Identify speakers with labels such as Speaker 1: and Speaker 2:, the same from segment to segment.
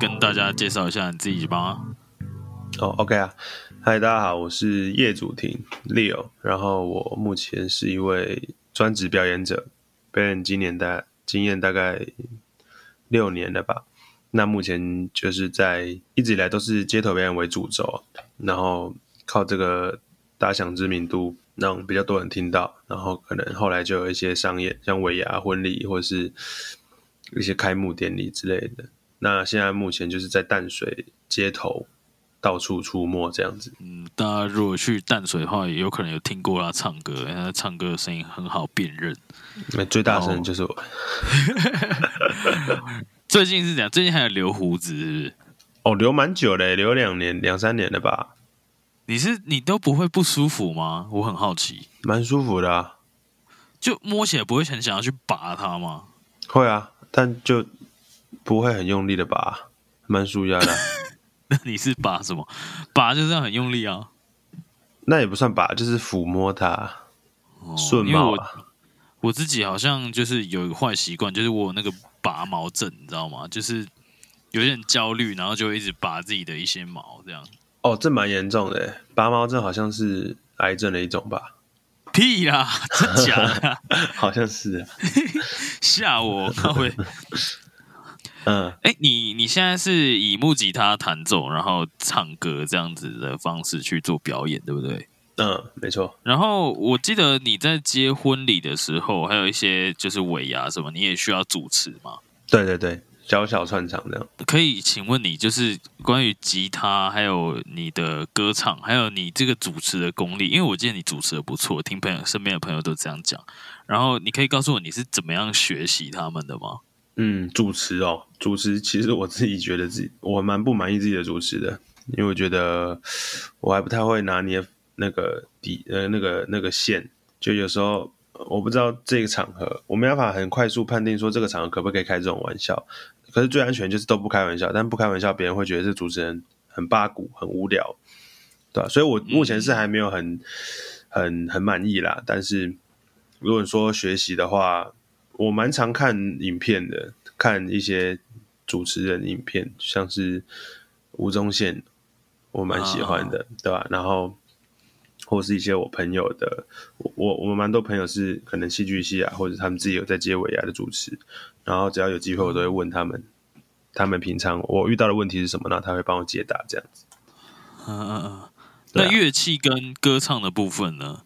Speaker 1: 跟大家介绍一下你自己吧？
Speaker 2: 哦，OK 啊，嗨，大家好，我是叶祖廷 Leo，然后我目前是一位专职表演者，表演今年大经验大概六年了吧。那目前就是在一直以来都是街头表演为主轴，然后靠这个打响知名度，让比较多人听到，然后可能后来就有一些商业，像尾牙婚礼或者是一些开幕典礼之类的。那现在目前就是在淡水街头到处出没这样子。
Speaker 1: 嗯，大家如果去淡水的话，也有可能有听过他唱歌，因为他唱歌的声音很好辨认。
Speaker 2: 那最大声的就是我。
Speaker 1: 最近是这样，最近还有留胡子，是不是？
Speaker 2: 哦，留蛮久嘞，留两年、两三年了吧，
Speaker 1: 你是你都不会不舒服吗？我很好奇，
Speaker 2: 蛮舒服的啊。
Speaker 1: 就摸起来不会很想要去拔它吗？
Speaker 2: 会啊，但就不会很用力的拔，蛮舒压的啊。
Speaker 1: 那你是拔什么？拔就是要很用力啊。
Speaker 2: 那也不算拔，就是抚摸它，
Speaker 1: 哦
Speaker 2: 顺
Speaker 1: 因为我
Speaker 2: 毛啊。
Speaker 1: 我自己好像就是有一个坏习惯，就是我那个拔毛症，你知道吗？就是有点焦虑，然后就会一直拔自己的一些毛，这样。
Speaker 2: 哦，这蛮严重的，拔毛症好像是癌症的一种吧？
Speaker 1: 屁啦，真假的啊？
Speaker 2: 好像是啊。
Speaker 1: 吓我！靠会。
Speaker 2: 嗯，
Speaker 1: 哎，你你现在是以木吉他弹奏，然后唱歌这样子的方式去做表演，对不对？
Speaker 2: 嗯，没错。
Speaker 1: 然后我记得你在接婚礼的时候，还有一些就是尾牙什么，你也需要主持嘛？
Speaker 2: 对对对，小小串场这样。
Speaker 1: 可以请问你，就是关于吉他，还有你的歌唱，还有你这个主持的功力，因为我记得你主持的不错，听朋友身边的朋友都这样讲。然后你可以告诉我你是怎么样学习他们的吗？
Speaker 2: 嗯，主持哦，主持其实我自己觉得自己我蛮不满意自己的主持的，因为我觉得我还不太会拿捏那个底呃那个那个线，就有时候我不知道这个场合，我没办法很快速判定说这个场合可不可以开这种玩笑。可是最安全就是都不开玩笑，但不开玩笑，别人会觉得这主持人很八股、很无聊，对吧、所以我目前是还没有很很很满意啦。但是如果说学习的话，我蛮常看影片的，看一些主持人影片，像是吴宗宪，我蛮喜欢的，对吧？然后或是一些我朋友的，我我我们蛮多朋友是可能戏剧系啊，或者他们自己有在接尾牙的主持，然后只要有机会，我都会问他们，他们平常我遇到的问题是什么，然后他会帮我解答，这样子。
Speaker 1: 嗯嗯嗯。那乐器跟歌唱的部分呢？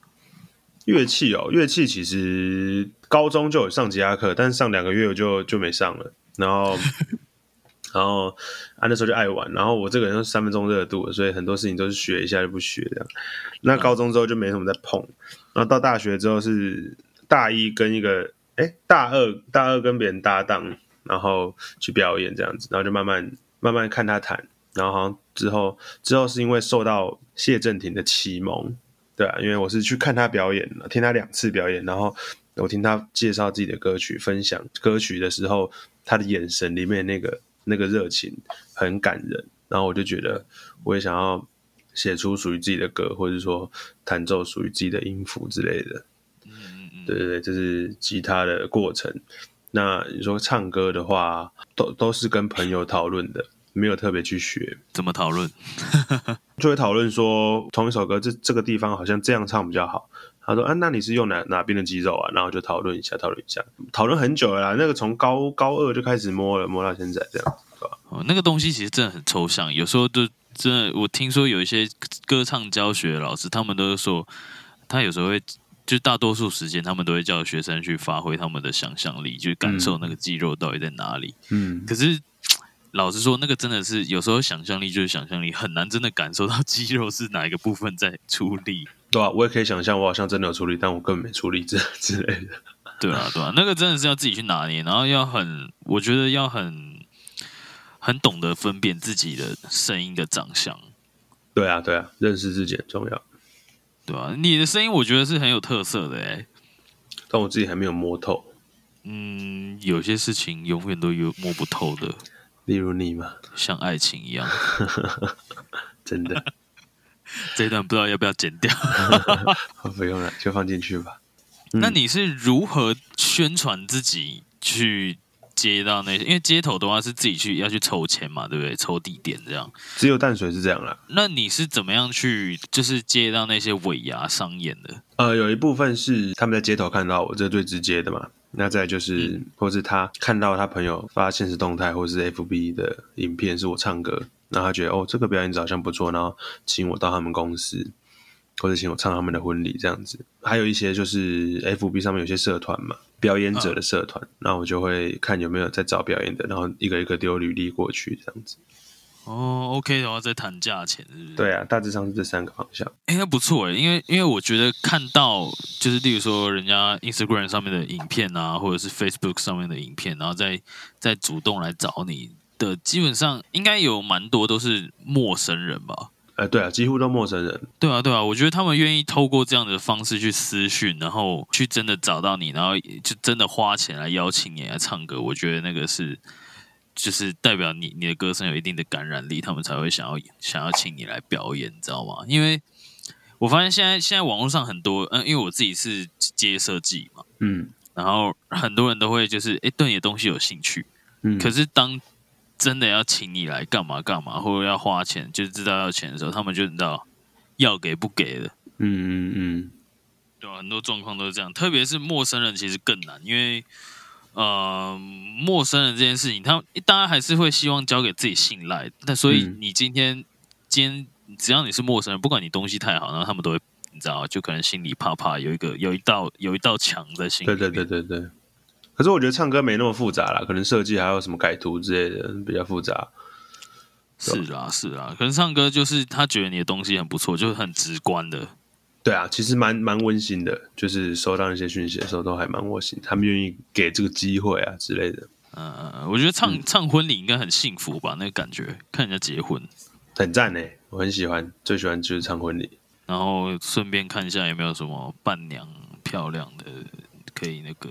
Speaker 2: 乐器哦，乐器其实高中就有上吉他课，但是上两个月我就就没上了。然后，然后啊那时候就爱玩，然后我这个人是三分钟热度，所以很多事情都是学一下就不学这样。那高中之后就没什么在碰，然后到大学之后是大一跟一个哎大二大二跟别人搭档，然后去表演这样子，然后就慢慢慢慢看他弹，然后好像之后之后是因为受到谢震廷的启蒙。对啊，因为我是去看他表演了，听他两次表演，然后我听他介绍自己的歌曲，分享歌曲的时候，他的眼神里面那个那个热情很感人，然后我就觉得我也想要写出属于自己的歌，或者说弹奏属于自己的音符之类的。
Speaker 1: 嗯嗯
Speaker 2: 对对对，这是吉他的过程。那你说唱歌的话，都都是跟朋友讨论的，没有特别去学。
Speaker 1: 怎么讨论？
Speaker 2: 就会讨论说同一首歌这这个地方好像这样唱比较好。他说啊，那你是用哪哪边的肌肉啊？然后就讨论一下，讨论一下，讨论很久了啦。那个从高高二就开始摸了，摸到现在这样，对吧？
Speaker 1: 哦，那个东西其实真的很抽象，有时候就真的，我听说有一些歌唱教学老师，他们都是说，他有时候会，就大多数时间他们都会叫学生去发挥他们的想象力，去感受那个肌肉到底在哪里。
Speaker 2: 嗯，
Speaker 1: 可是老实说，那个真的是有时候想象力就是想象力，很难真的感受到 肌肉是哪一个部分在出力。
Speaker 2: 对啊，我也可以想象，我好像真的有出力，但我根本没出力之 之类的。
Speaker 1: 对啊，对啊，那个真的是要自己去拿捏，然后要很，我觉得要很很懂得分辨自己的声音的长相。
Speaker 2: 对啊，对啊，认识自己很重要。
Speaker 1: 对啊，你的声音我觉得是很有特色的哎，
Speaker 2: 但我自己还没有摸透。
Speaker 1: 嗯，有些事情永远都有摸不透的，
Speaker 2: 例如你嘛，
Speaker 1: 像爱情一样。
Speaker 2: 真的，
Speaker 1: 这一段不知道要不要剪掉。
Speaker 2: 不用了，就放进去吧。
Speaker 1: 那你是如何宣传自己去接到那些？因为街头的话是自己去要去抽签嘛，对不对？抽地点这样。
Speaker 2: 只有淡水是这样啦。
Speaker 1: 那你是怎么样去就是接到那些尾牙商演的？
Speaker 2: 呃，有一部分是他们在街头看到我，这最直接的嘛。那再就是，或是他看到他朋友发现实动态，或是 FB 的影片是我唱歌，然后他觉得哦这个表演者好像不错，然后请我到他们公司，或者请我唱他们的婚礼这样子。还有一些就是 FB 上面有些社团嘛，表演者的社团，那我就会看有没有在找表演的，然后一个一个丢履历过去这样子。
Speaker 1: 哦，OK 的话再谈价钱，是不是？
Speaker 2: 对啊，大致上是这三个方向。
Speaker 1: 应该不错诶，因为因为我觉得看到就是例如说人家 Instagram 上面的影片啊，或者是 Facebook 上面的影片，然后再再主动来找你的，基本上应该有蛮多都是陌生人吧？
Speaker 2: 呃，对啊，几乎都陌生人。
Speaker 1: 对啊，对啊，我觉得他们愿意透过这样的方式去私讯，然后去真的找到你，然后就真的花钱来邀请你来唱歌，我觉得那个是。就是代表你你的歌声有一定的感染力，他们才会想要想要请你来表演，你知道吗？因为我发现现在现在网络上很多，嗯，因为我自己是接设计嘛，
Speaker 2: 嗯，
Speaker 1: 然后很多人都会就是哎对你的东西有兴趣，嗯，可是当真的要请你来干嘛干嘛，或者要花钱，就知道要钱的时候，他们就知道要给不给的，
Speaker 2: 嗯嗯嗯，
Speaker 1: 对很多状况都是这样，特别是陌生人其实更难，因为。呃，陌生人这件事情，他当然还是会希望交给自己信赖。但所以你今天，今天只要你是陌生人，不管你东西太好，然后他们都会，你知道，就可能心里怕怕，有一个有一道有一道墙在心里。
Speaker 2: 对对对对对。可是我觉得唱歌没那么复杂啦，可能设计还有什么改图之类的比较复杂。
Speaker 1: 是啊是啊，可能唱歌就是他觉得你的东西很不错，就是很直观的。
Speaker 2: 对啊，其实蛮蛮温馨的，就是收到那些讯息的时候都还蛮窝心，他们愿意给这个机会啊之类的。
Speaker 1: 嗯，我觉得唱唱婚礼应该很幸福吧，那个感觉，看人家结婚
Speaker 2: 很赞呢，我很喜欢，最喜欢就是唱婚礼，
Speaker 1: 然后顺便看一下有没有什么伴娘漂亮的可以那个。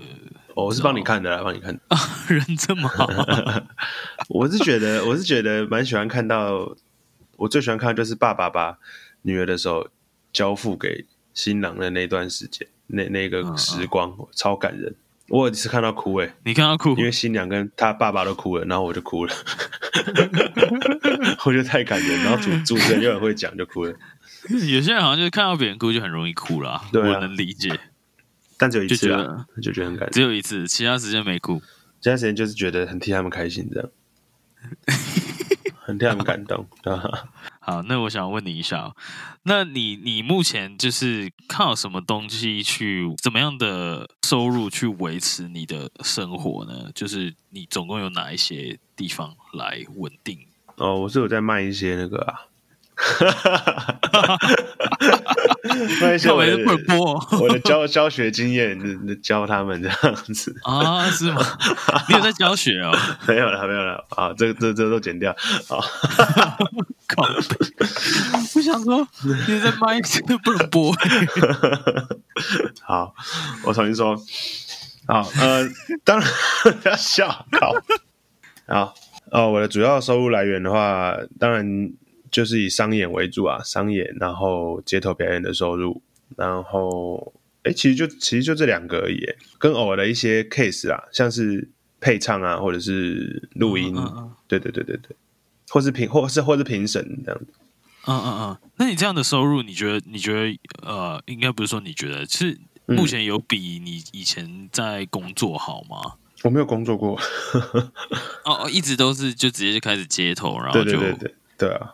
Speaker 2: 我是帮你看的，帮你看。
Speaker 1: 啊 人这么好，
Speaker 2: 我是觉得我是觉得蛮喜欢看到，我最喜欢看的就是爸爸把女儿的时候。交付给新郎的那段时间，那那个时光超感人。我有一次看到哭，哎，
Speaker 1: 你看到哭，
Speaker 2: 因为新娘跟她爸爸都哭了，然后我就哭了。我觉得太感人，然后主主持人又很会讲，就哭了。
Speaker 1: 有些人好像就是看到别人哭就很容易哭了，我能理解。
Speaker 2: 但只有一次啊，就觉得很感人，
Speaker 1: 只有一次，其他时间没哭。
Speaker 2: 其他时间就是觉得很替他们开心，这样，很替他们感动。
Speaker 1: 好，那我想问你一下，那你你目前就是靠什么东西去怎么样的收入去维持你的生活呢？就是你总共有哪一些地方来稳定？
Speaker 2: 哦，我是有在卖一些那个啊。哈哈哈哈哈！那些我的我的教教学经验，教他们这样子
Speaker 1: 啊？是吗？你有在教学哦？
Speaker 2: 没有了，没有了啊！这这这都剪掉啊！
Speaker 1: 靠！我想说你在麦这不能播。
Speaker 2: 好，我重新说。好，呃，当然不要笑。好，好哦，我的主要收入来源的话，当然。就是以商演为主啊，商演，然后街头表演的收入，然后，哎，其实就其实就这两个而已，跟偶尔的一些 case 啊，像是配唱啊，或者是录音，对对对对对，或是评，或是或是评审这样子。
Speaker 1: 嗯嗯嗯，那你这样的收入，你觉得你觉得呃，应该不是说你觉得是目前有比你以前在工作好吗？
Speaker 2: 我没有工作过，
Speaker 1: 哦哦，一直都是就直接就开始街头，然后就
Speaker 2: 对对对啊。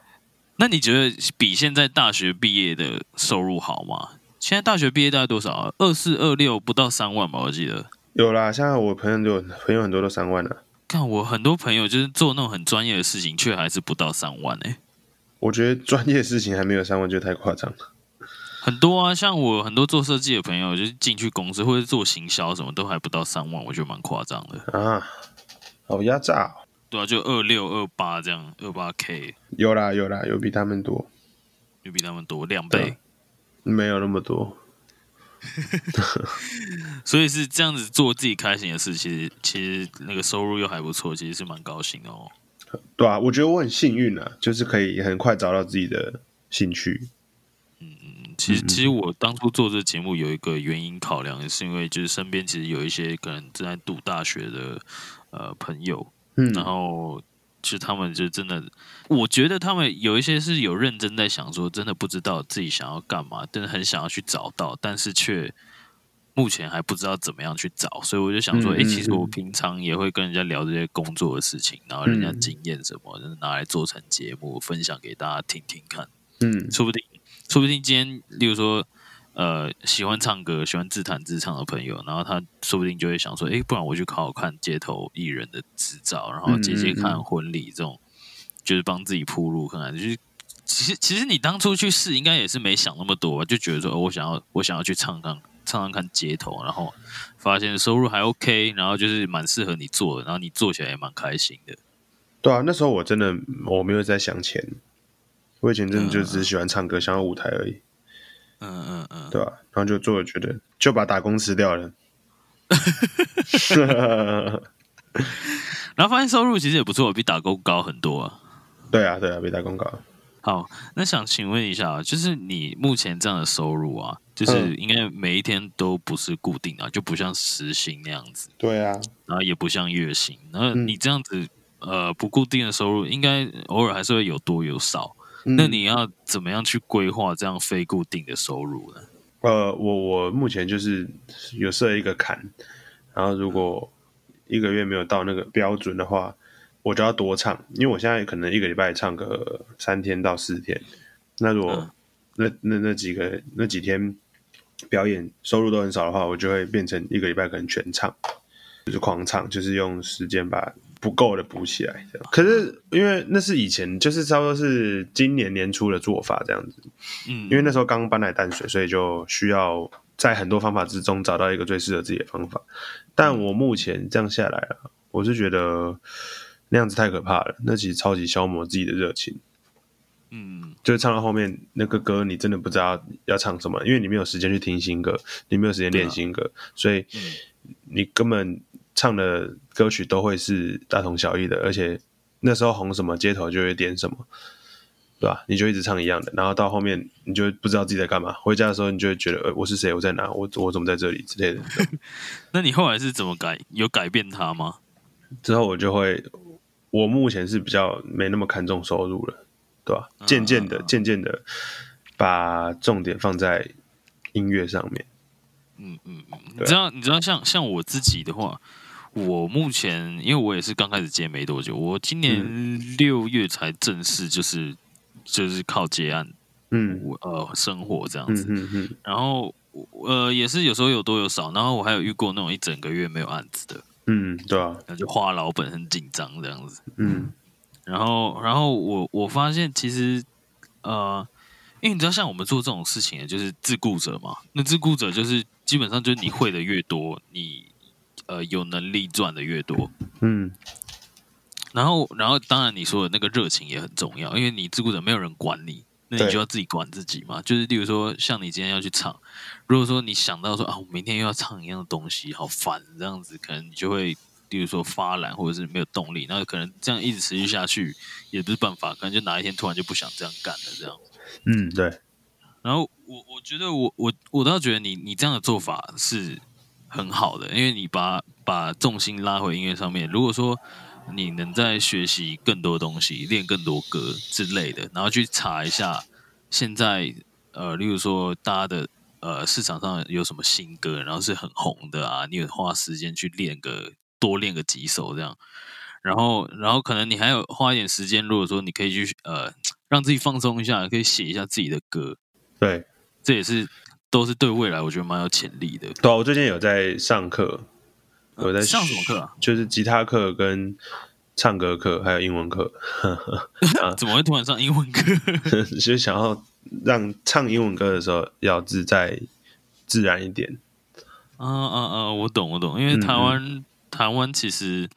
Speaker 1: 那你觉得比现在大学毕业的收入好吗？现在大学毕业大概多少？二四二六不到三万吧，我记得。
Speaker 2: 有啦，现在我朋友有朋友很多都三万了。
Speaker 1: 看我很多朋友就是做那种很专业的事情，却还是不到三万哎、
Speaker 2: 我觉得专业事情还没有三万就太夸张了。
Speaker 1: 很多啊，像我很多做设计的朋友，就是进去公司或者做行销，什么都还不到三万，我觉得蛮夸张的。
Speaker 2: 啊，好压榨、哦。
Speaker 1: 对啊，就二六二八这样，二八 K
Speaker 2: 有啦有啦，有比他们多，
Speaker 1: 有比他们多两
Speaker 2: 对
Speaker 1: 倍，
Speaker 2: 没有那么多。
Speaker 1: 所以是这样子做自己开心的事，其实其实那个收入又还不错，其实是蛮高兴的哦。
Speaker 2: 对啊，我觉得我很幸运啊，就是可以很快找到自己的兴趣。
Speaker 1: 嗯其实，其实我当初做这个节目有一个原因考量，是因为就是身边其实有一些可能正在读大学的呃朋友，
Speaker 2: 嗯。
Speaker 1: 然后其实他们就真的，我觉得他们有一些是有认真在想说，真的不知道自己想要干嘛，真的很想要去找到，但是却目前还不知道怎么样去找，所以我就想说，
Speaker 2: 嗯
Speaker 1: 诶，其实
Speaker 2: 嗯。
Speaker 1: 我平常也会跟人家聊这些工作的事情，然后人家
Speaker 2: 嗯
Speaker 1: 经验什么，就是拿来做成节目分享给大家听听看。
Speaker 2: 嗯。
Speaker 1: 说不定，说不定今天，例如说，呃，喜欢唱歌、喜欢自弹自唱的朋友，然后他说不定就会想说，哎，不然我去考考看街头艺人的执照，然后接接看婚礼这种，就是帮自己铺路看看。就是其实其实你当初去试，应该也是没想那么多吧，就觉得说，哦，我想要我想要去唱唱唱唱看街头，然后发现收入还 OK，然后就是蛮适合你做的，然后你做起来也蛮开心的。
Speaker 2: 对啊，那时候我真的我没有在想钱，我以前真的就只是喜欢唱歌，想要舞台而已，
Speaker 1: 嗯嗯嗯，
Speaker 2: 对吧、然后就做了，觉得就把打工辞掉了。
Speaker 1: 然后发现收入其实也不错，比打工高很多啊。
Speaker 2: 对啊，对啊，比打工高。
Speaker 1: 好，那想请问一下，就是你目前这样的收入啊，就是
Speaker 2: 嗯
Speaker 1: 应该每一天都不是固定啊，就不像时薪那样子，
Speaker 2: 对啊，
Speaker 1: 然后也不像月薪，然后
Speaker 2: 嗯
Speaker 1: 你这样子呃不固定的收入，应该偶尔还是会有多有少。
Speaker 2: 嗯。
Speaker 1: 那你要怎么样去规划这样非固定的收入呢？
Speaker 2: 呃，我我目前就是有设一个坎，然后如果一个月没有到那个标准的话，我就要多唱，因为我现在可能一个礼拜唱个三天到四天，那如果
Speaker 1: 嗯。
Speaker 2: 那那那几个那几天表演收入都很少的话，我就会变成一个礼拜可能全唱，就是狂唱，就是用时间把不够的补起来。这样可是因为那是以前，就是差不多是今年年初的做法这样子。
Speaker 1: 嗯，
Speaker 2: 因为那时候刚搬来淡水，所以就需要在很多方法之中找到一个最适合自己的方法。但我目前这样下来啊，我是觉得那样子太可怕了，那其实超级消磨自己的热情。
Speaker 1: 嗯
Speaker 2: 就是唱到后面那个歌，你真的不知道要唱什么，因为你没有时间去听新歌，你没有时间练新歌，所以你根本唱的歌曲都会是大同小异的，而且那时候红什么街头就会点什么，对吧？你就一直唱一样的，然后到后面你就不知道自己在干嘛，回家的时候你就会觉得，呃，我是谁？我在哪？我我怎么在这里之类的。
Speaker 1: 那你后来是怎么改？有改变它吗？
Speaker 2: 之后我就会，我目前是比较没那么看重收入了，对吧？渐渐的，渐渐的把重点放在音乐上面。
Speaker 1: 嗯嗯嗯，你知道，你知道像像我自己的话，我目前因为我也是刚开始接没多久，我今年六月才正式就是就是靠接案
Speaker 2: 嗯。
Speaker 1: 我呃生活这样
Speaker 2: 嗯
Speaker 1: 子，
Speaker 2: 嗯嗯，
Speaker 1: 然后呃也是有时候有多有少，然后我还有遇过那种一整个月没有案子的，
Speaker 2: 嗯，对啊，
Speaker 1: 那就花老本很紧张这样子，
Speaker 2: 嗯。
Speaker 1: 然后然后我我发现其实呃。因为你知道，像我们做这种事情，就是自雇者嘛。那自雇者就是基本上就是你会的越多，你呃有能力赚的越多。
Speaker 2: 嗯
Speaker 1: 然后，然后当然你说的那个热情也很重要，因为你自顾者没有人管你，那你就要自己管自己嘛。就是例如说，像你今天要去唱，如果说你想到说啊，我明天又要唱一样的东西，好烦，这样子可能你就会，例如说发懒或者是没有动力，那可能这样一直持续下去也不是办法，可能就哪一天突然就不想这样干了这样。
Speaker 2: 嗯，对，
Speaker 1: 然后我我觉得我我我倒觉得你你这样的做法是很好的，因为你把把重心拉回音乐上面。如果说你能在学习更多东西，练更多歌之类的，然后去查一下现在呃，例如说大家的呃市场上有什么新歌，然后是很红的啊，你有花时间去练个多练个几首这样。然后，然后可能你还有花一点时间，如果说你可以去呃让自己放松一下，可以写一下自己的歌，
Speaker 2: 对，
Speaker 1: 这也是都是对未来我觉得蛮有潜力的。
Speaker 2: 对啊，我最近有在上课，我在
Speaker 1: 上什么课啊？
Speaker 2: 就是吉他课跟唱歌课，还有英文课。
Speaker 1: 怎么会突然上英文课？
Speaker 2: 就想要让唱英文歌的时候要自在、自然一点。
Speaker 1: 啊啊啊！我懂，我懂。因为台湾，台湾其实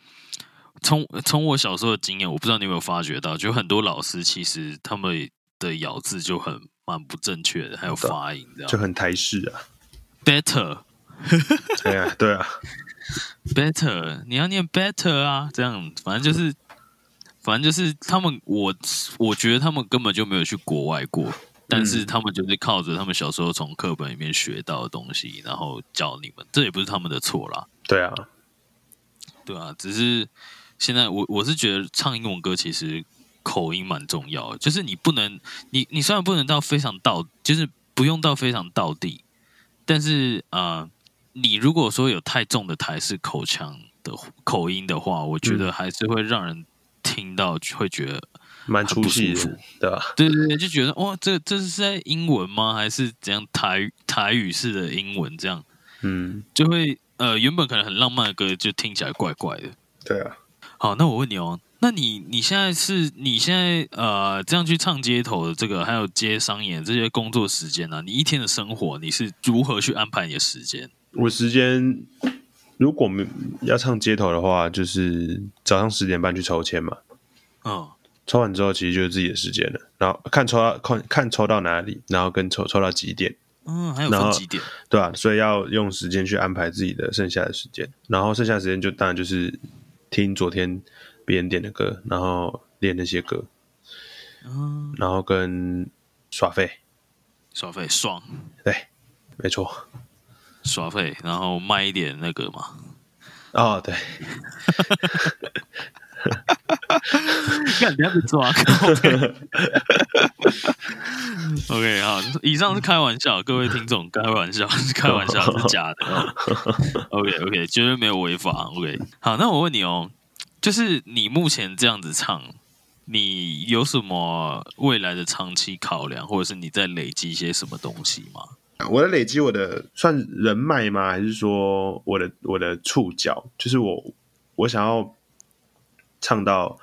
Speaker 1: 从从我小时候的经验，我不知道你有没有发觉到，就很多老师其实他们的咬字就很蛮不正确的，还有发音这样，
Speaker 2: 就很台式啊。
Speaker 1: Better，
Speaker 2: 对啊，对啊。
Speaker 1: Better，你要念 Better 啊，这样反正就是，反正就是他们，我我觉得他们根本就没有去国外过，但是他们就是靠着他们小时候从课本里面学到的东西，然后教你们，这也不是他们的错啦。
Speaker 2: 对啊，
Speaker 1: 对啊，只是现在我我是觉得唱英文歌其实口音蛮重要，就是你不能，你你虽然不能到非常到，就是不用到非常到地，但是啊。你如果说有太重的台式口腔的口音的话，我觉得还是会让人听到会觉得
Speaker 2: 蛮出戏的，对吧？
Speaker 1: 对对对，就觉得哇，这这是在英文吗？还是怎样台台语式的英文？这样，
Speaker 2: 嗯，
Speaker 1: 就会呃，原本可能很浪漫的歌，就听起来怪怪的。
Speaker 2: 对啊。
Speaker 1: 好，那我问你哦，那你你现在是你现在呃这样去唱街头的这个，还有接商演这些工作时间呢？你一天的生活你是如何去安排你的时间？
Speaker 2: 我时间如果没要唱街头的话，就是早上十点半去抽签嘛。
Speaker 1: 嗯，
Speaker 2: 抽完之后其实就是自己的时间了。然后看抽到看看抽到哪里，然后跟抽抽到几点。
Speaker 1: 嗯，还有分几点？
Speaker 2: 对啊，所以要用时间去安排自己的剩下的时间。然后剩下的时间就当然就是听昨天别人点的歌，然后练那些歌。
Speaker 1: 嗯，
Speaker 2: 然后跟耍废，
Speaker 1: 耍废爽。
Speaker 2: 对，没错。
Speaker 1: 耍费，然后卖一点那个嘛。
Speaker 2: 哦，对。
Speaker 1: 干，不要被抓。OK，好，以上是开玩笑，各位听众，开玩笑，是 开玩笑，是假的。OK，OK，绝对没有违法。OK，好，那我问你哦，就是你目前这样子唱，你有什么未来的长期考量，或者是你在累积一些什么东西吗？
Speaker 2: 我的累积，我的算人脉吗？还是说我的我的触角？就是我我想要唱到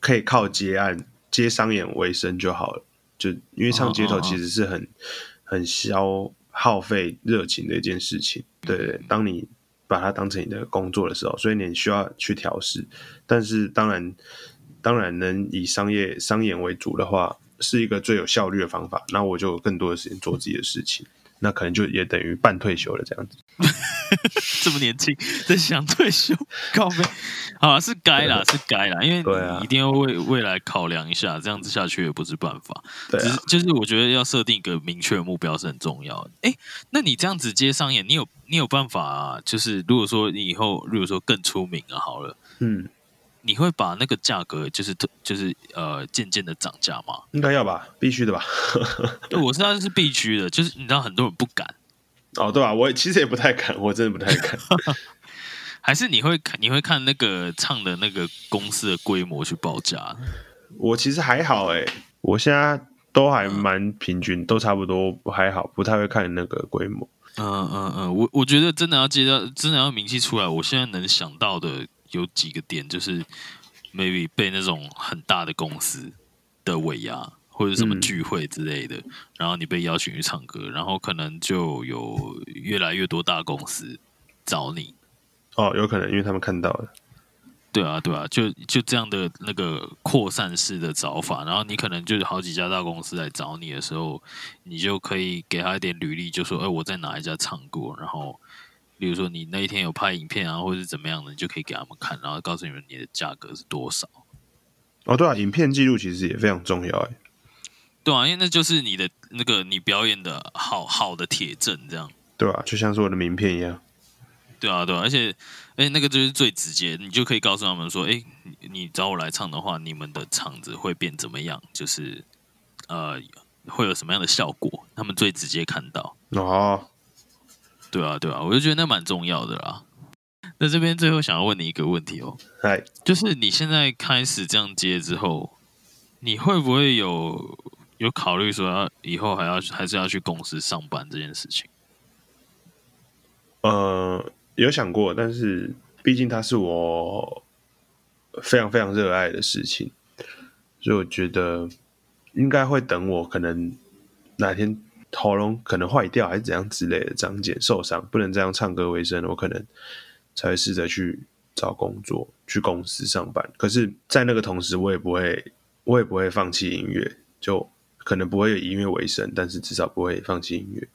Speaker 2: 可以靠接案接商演为生就好了。就因为唱街头其实是很很消耗费热情的一件事情。对对，当你把它当成你的工作的时候，所以你需要去调试。但是当然当然能以商业商演为主的话，是一个最有效率的方法。那我就有更多的时间做自己的事情。那可能就也等于半退休了，这样子。
Speaker 1: 这么年轻 在想退休，靠背，好是该啦，是该啦，因为你一定要为未来考量一下，这样子下去也不是办法。
Speaker 2: 对，
Speaker 1: 就是我觉得要设定一个明确的目标是很重要的。哎，那你这样子接商演，你有你有办法？就是如果说你以后如果说更出名了，好了，
Speaker 2: 嗯。
Speaker 1: 你会把那个价格就是就是呃渐渐的涨价吗？
Speaker 2: 应该要吧，必须的吧。
Speaker 1: 对我知道是必须的，就是你知道很多人不敢。
Speaker 2: 哦，对吧？我其实也不太敢，我真的不太敢。
Speaker 1: 还是你会看你会看那个唱的那个公司的规模去报价？
Speaker 2: 我其实还好哎，我现在都还蛮平均，都差不多，还好，不太会看那个规模。
Speaker 1: 嗯嗯嗯，我我觉得真的要接到，真的要名气出来，我现在能想到的。有几个点，就是 maybe 被那种很大的公司的尾牙或者什么聚会之类的，然后你被邀请去唱歌，然后可能就有越来越多大公司找你。
Speaker 2: 哦，有可能，因为他们看到了。
Speaker 1: 对啊，对啊，就就这样的那个扩散式的找法，然后你可能就是好几家大公司来找你的时候，你就可以给他一点履历，就说：“哎，我在哪一家唱过。”然后。比如说你那一天有拍影片啊，或者是怎么样的，你就可以给他们看，然后告诉你们你的价格是多少。
Speaker 2: 哦，对啊，影片记录其实也非常重要，哎。
Speaker 1: 对啊，因为那就是你的那个你表演的好好的铁证，这样。
Speaker 2: 对啊，就像是我的名片一样。
Speaker 1: 对啊，对啊，而且而且那个就是最直接，你就可以告诉他们说，哎，你找我来唱的话，你们的场子会变怎么样？就是呃，会有什么样的效果？他们最直接看到。
Speaker 2: 哦。
Speaker 1: 对啊，对啊，我就觉得那蛮重要的啦。那这边最后想要问你一个问题哦，
Speaker 2: 嗨，
Speaker 1: 就是你现在开始这样接之后，你会不会有有考虑说要以后还要还是要去公司上班这件事情？
Speaker 2: 呃，有想过，但是毕竟它是我非常非常热爱的事情，所以我觉得应该会等我可能哪天喉咙可能坏掉还是怎样之类的长茧受伤，不能这样唱歌为生，我可能才会试着去找工作，去公司上班。可是，在那个同时，我也不会，我也不会放弃音乐，就可能不会以音乐为生，但是至少不会放弃音乐。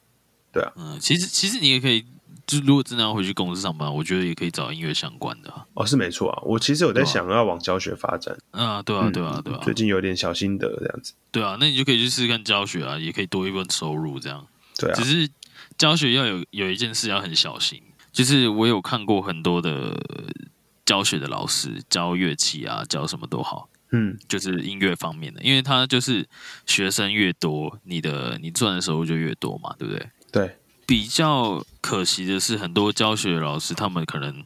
Speaker 2: 对啊，
Speaker 1: 嗯，其实其实你也可以，就如果真的要回去公司上班，我觉得也可以找音乐相关的啊。
Speaker 2: 哦，是没错啊。我其实有在想要往教学发展。
Speaker 1: 啊，对啊，对啊，对啊。
Speaker 2: 最近有点小心得这样子。
Speaker 1: 对啊，那你就可以去试试看教学啊，也可以多一份收入这样。
Speaker 2: 对啊。
Speaker 1: 只是教学要有有一件事要很小心，就是我有看过很多的教学的老师教乐器啊，教什么都好，
Speaker 2: 嗯，
Speaker 1: 就是音乐方面的，因为他就是学生越多，你的你赚的收入就越多嘛，对不对？
Speaker 2: 对。
Speaker 1: 比较可惜的是，很多教学老师他们可能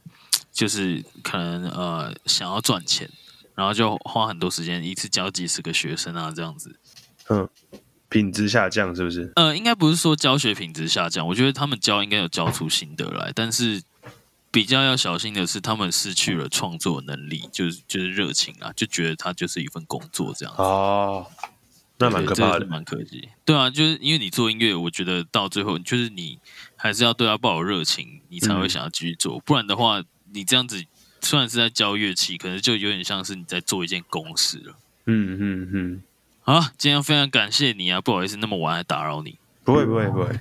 Speaker 1: 就是可能呃想要赚钱，然后就花很多时间一次教几十个学生啊，这样子。
Speaker 2: 嗯，品质下降是不是？
Speaker 1: 呃，应该不是说教学品质下降，我觉得他们教应该有教出心得来，但是比较要小心的是，他们失去了创作能力，就是就是热情啊，就觉得它就是一份工作这样子。
Speaker 2: 哦。那蛮可怕的，
Speaker 1: 蛮可惜。对啊，就是因为你做音乐，我觉得到最后就是你还是要对它抱有热情，你才会想要继续做。不然的话，你这样子虽然是在教乐器，可能就有点像是你在做一件公事了。
Speaker 2: 嗯嗯嗯。
Speaker 1: 好，今天非常感谢你啊，不好意思那么晚还打扰你。
Speaker 2: 不会不会不会。